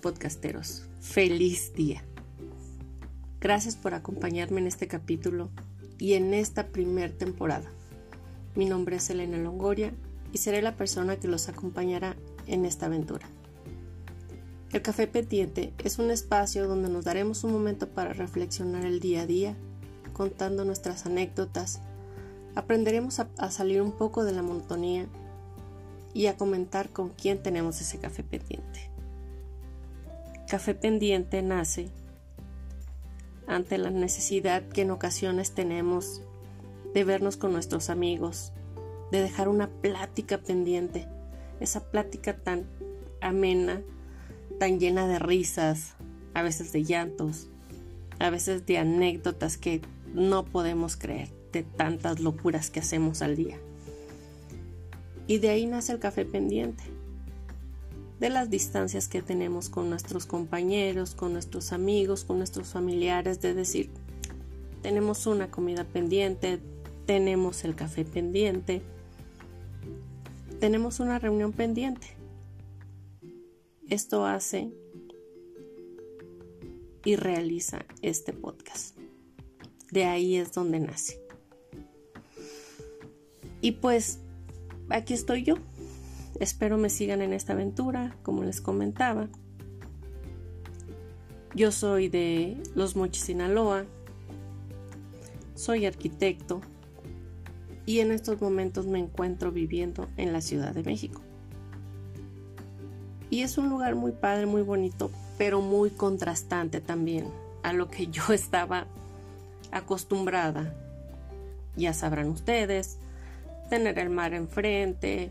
Podcasteros, feliz día. Gracias por acompañarme en este capítulo y en esta primer temporada. Mi nombre es Elena Longoria y seré la persona que los acompañará en esta aventura. El Café Pendiente es un espacio donde nos daremos un momento para reflexionar el día a día, contando nuestras anécdotas, aprenderemos a, a salir un poco de la monotonía y a comentar con quién tenemos ese café pendiente. Café pendiente nace ante la necesidad que en ocasiones tenemos de vernos con nuestros amigos, de dejar una plática pendiente, esa plática tan amena, tan llena de risas, a veces de llantos, a veces de anécdotas que no podemos creer, de tantas locuras que hacemos al día. Y de ahí nace el café pendiente, de las distancias que tenemos con nuestros compañeros, con nuestros amigos, con nuestros familiares, de decir, tenemos una comida pendiente, tenemos el café pendiente, tenemos una reunión pendiente. Esto hace y realiza este podcast. De ahí es donde nace. Y pues aquí estoy yo. Espero me sigan en esta aventura, como les comentaba. Yo soy de Los Mochis, Sinaloa. Soy arquitecto y en estos momentos me encuentro viviendo en la Ciudad de México. Y es un lugar muy padre, muy bonito, pero muy contrastante también a lo que yo estaba acostumbrada. Ya sabrán ustedes, tener el mar enfrente,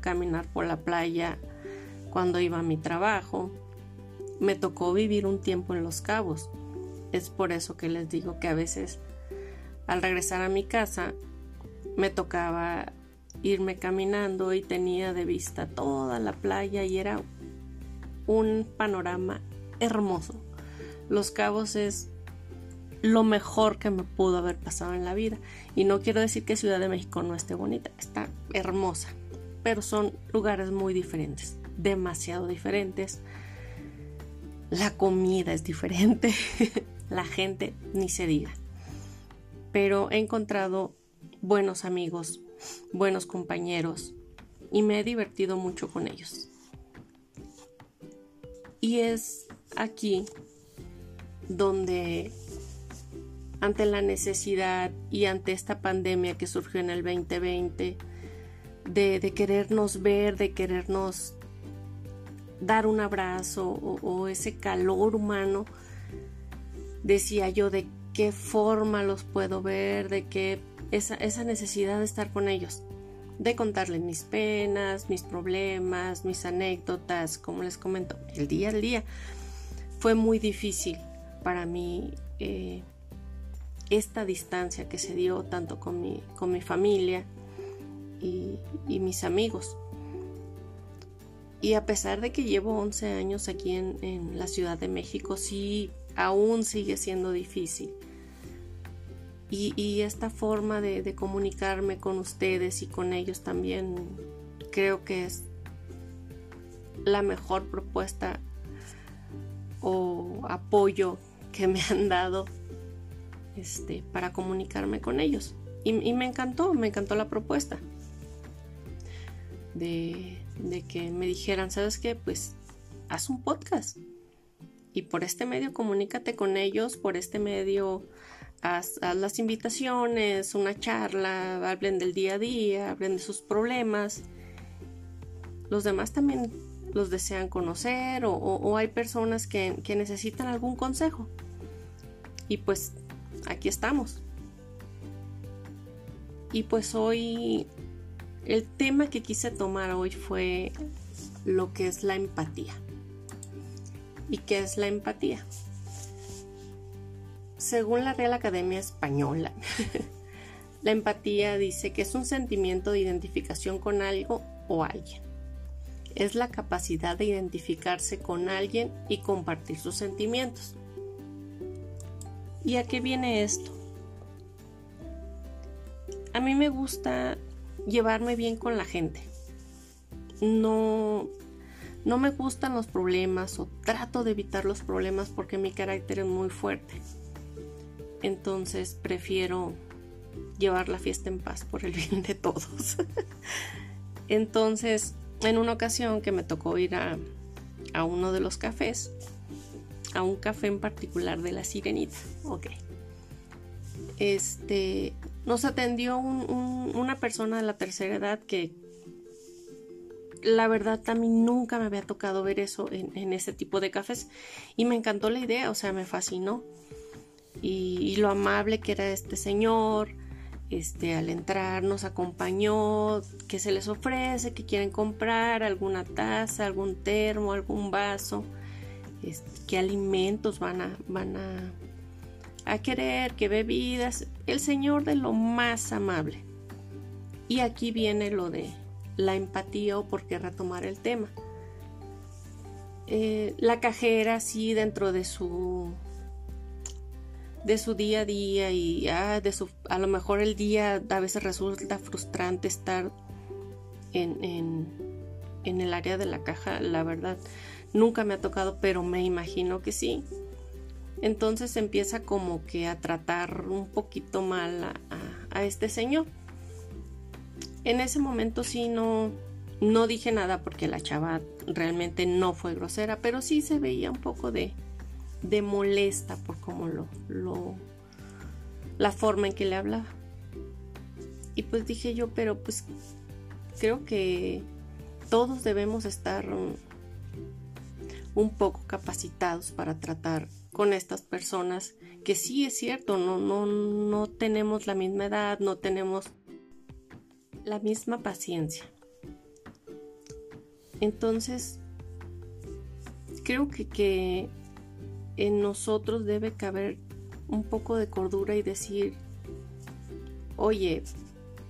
caminar por la playa cuando iba a mi trabajo. Me tocó vivir un tiempo en Los Cabos. Es por eso que les digo que a veces al regresar a mi casa me tocaba irme caminando y tenía de vista toda la playa y era un panorama hermoso. Los Cabos es lo mejor que me pudo haber pasado en la vida. Y no quiero decir que Ciudad de México no esté bonita, está hermosa, pero son lugares muy diferentes, demasiado diferentes. La comida es diferente, la gente ni se diga. Pero he encontrado buenos amigos, buenos compañeros y me he divertido mucho con ellos. Y es aquí donde ante la necesidad y ante esta pandemia que surgió en el 2020, de, querernos ver, de querernos dar un abrazo o, ese calor humano, decía yo de qué forma los puedo ver, de qué esa, esa necesidad de estar con ellos, de contarles mis penas, mis problemas, mis anécdotas, como les comento, el día al día. Fue muy difícil para mí eh, esta distancia que se dio tanto con mi, con mi familia y, mis amigos. Y a pesar de que llevo 11 años aquí en, la Ciudad de México, sí, aún sigue siendo difícil. Y, esta forma de, comunicarme con ustedes y con ellos también creo que es la mejor propuesta o apoyo que me han dado este, para comunicarme con ellos. Y, me encantó, me encantó la propuesta de, que me dijeran, ¿sabes qué? Pues haz un podcast. Y por este medio comunícate con ellos, por este medio haz, las invitaciones, una charla, hablen del día a día, hablen de sus problemas. Los demás también los desean conocer o, hay personas que, que necesitan algún consejo. Y pues aquí estamos. Y pues hoy el tema que quise tomar hoy fue lo que es la empatía. ¿Y qué es la empatía? Según la Real Academia Española, la empatía dice que es un sentimiento de identificación con algo o alguien. Es la capacidad de identificarse con alguien y compartir sus sentimientos. ¿Y a qué viene esto? A mí me gusta llevarme bien con la gente. No, no me gustan los problemas o trato de evitar los problemas porque mi carácter es muy fuerte. Entonces prefiero llevar la fiesta en paz por el bien de todos. Entonces, en una ocasión que me tocó ir a, a, uno de los cafés, a un café en particular de la Sirenita, ok. Este, nos atendió una persona de la tercera edad que la verdad mí nunca me había tocado ver eso en, ese tipo de cafés y me encantó la idea, o sea, me fascinó. Y, lo amable que era este señor, este, al entrar nos acompañó, que se les ofrece, que quieren comprar alguna taza, algún termo, algún vaso, este, qué alimentos van a, van a, a querer, qué bebidas. El señor de lo más amable. Y aquí viene lo de la empatía o por qué retomar el tema. Eh, la cajera sí dentro de su de su día a día y ah, de su, a lo mejor el día a veces resulta frustrante estar en, en, el área de la caja, la verdad nunca me ha tocado, pero me imagino que sí. Entonces empieza como que a tratar un poquito mal a, este señor en ese momento sí no, no dije nada porque la chava realmente no fue grosera, pero sí se veía un poco de, de molesta por cómo lo, lo, la forma en que le hablaba. Y pues dije yo, pero pues creo que todos debemos estar un poco capacitados para tratar con estas personas que sí es cierto, no, no, no tenemos la misma edad, no tenemos la misma paciencia. Entonces, creo que, que en nosotros debe caber un poco de cordura y decir, oye,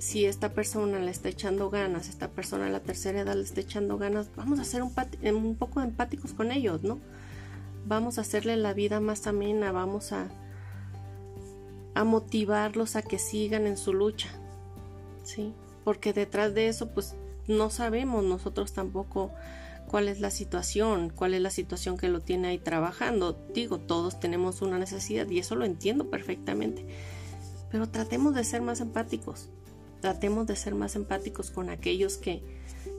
si esta persona le está echando ganas, esta persona la tercera edad le está echando ganas, vamos a ser un, un poco empáticos con ellos, ¿no? Vamos a hacerle la vida más amena, vamos a, a motivarlos a que sigan en su lucha, ¿sí? porque detrás de eso pues no sabemos nosotros tampoco cuál es la situación, cuál es la situación que lo tiene ahí trabajando. Digo, todos tenemos una necesidad y eso lo entiendo perfectamente. Pero tratemos de ser más empáticos. Tratemos de ser más empáticos con aquellos que,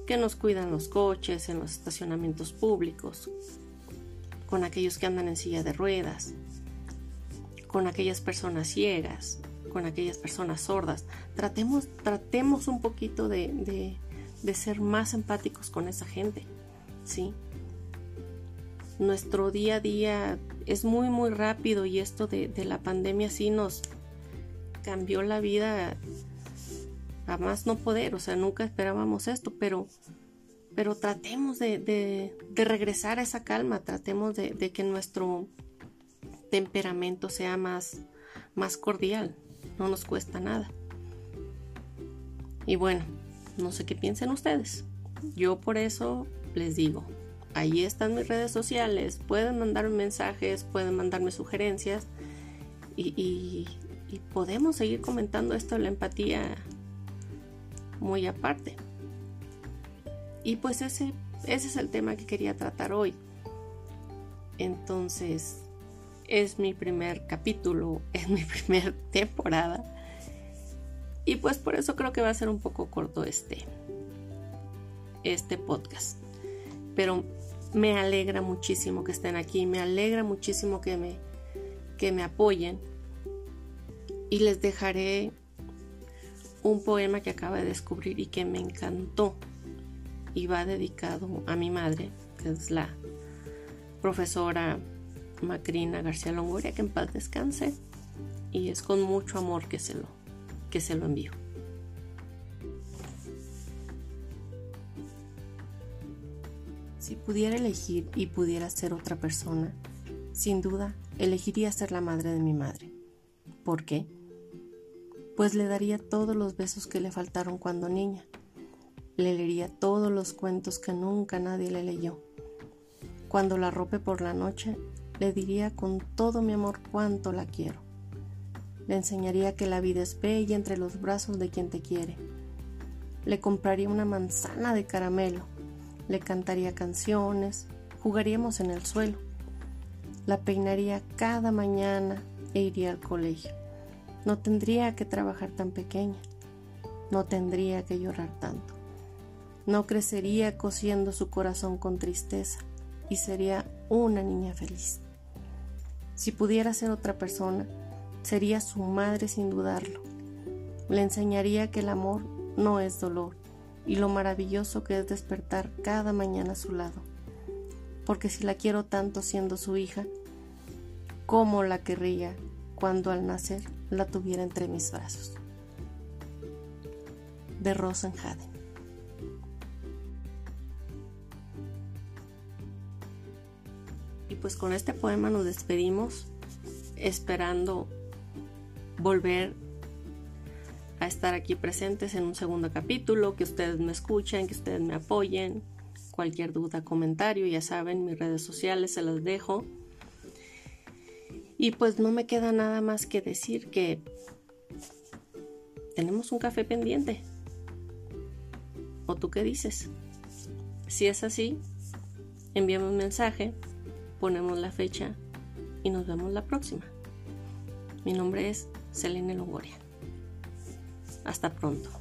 que nos cuidan los coches, en los estacionamientos públicos, con aquellos que andan en silla de ruedas, con aquellas personas ciegas, con aquellas personas sordas. Tratemos, tratemos un poquito de, de, ser más empáticos con esa gente, ¿sí? Nuestro día a día es muy, muy rápido y esto de, de la pandemia sí nos cambió la vida a no poder, o sea, nunca esperábamos esto, pero, pero tratemos de, de, regresar a esa calma, tratemos de, que nuestro temperamento sea más, más cordial, no nos cuesta nada. Y bueno, no sé qué piensen ustedes. Yo por eso les digo, ahí están mis redes sociales, pueden mandarme mensajes, pueden mandarme sugerencias y, podemos seguir comentando esto de la empatía muy aparte. Y pues ese, ese es el tema que quería tratar hoy. Entonces, es mi primer capítulo, es mi primera temporada. Y pues por eso creo que va a ser un poco corto este, este podcast. Pero me alegra muchísimo que estén aquí, me alegra muchísimo que me, que me apoyen. Y les dejaré un poema que acabo de descubrir y que me encantó. Y va dedicado a mi madre, que es la profesora Macrina García Longoria, que en paz descanse, y es con mucho amor que se lo, que se lo envío. Si pudiera elegir y pudiera ser otra persona, sin duda elegiría ser la madre de mi madre. ¿Por qué? Pues le daría todos los besos que le faltaron cuando niña. Le leería todos los cuentos que nunca nadie le leyó. Cuando la rope por la noche, le diría con todo mi amor cuánto la quiero. Le enseñaría que la vida es bella entre los brazos de quien te quiere. Le compraría una manzana de caramelo le cantaría canciones, jugaríamos en el suelo. La peinaría cada mañana e iría al colegio. No tendría que trabajar tan pequeña. No tendría que llorar tanto. No crecería cosiendo su corazón con tristeza y sería una niña feliz. Si pudiera ser otra persona, sería su madre sin dudarlo. Le enseñaría que el amor no es dolor y lo maravilloso que es despertar cada mañana a su lado. Porque si la quiero tanto siendo su hija, ¿cómo la querría cuando al nacer la tuviera entre mis brazos? De Rosenhaden. Y pues con este poema nos despedimos esperando volver a estar aquí presentes en un segundo capítulo, que ustedes me escuchen, que ustedes me apoyen. Cualquier duda, comentario, ya saben, mis redes sociales se las dejo. Y pues no me queda nada más que decir que tenemos un café pendiente. ¿O tú qué dices? Si es así, envíame un mensaje, ponemos la fecha y nos vemos la próxima. Mi nombre es Selene Longoria. Hasta pronto.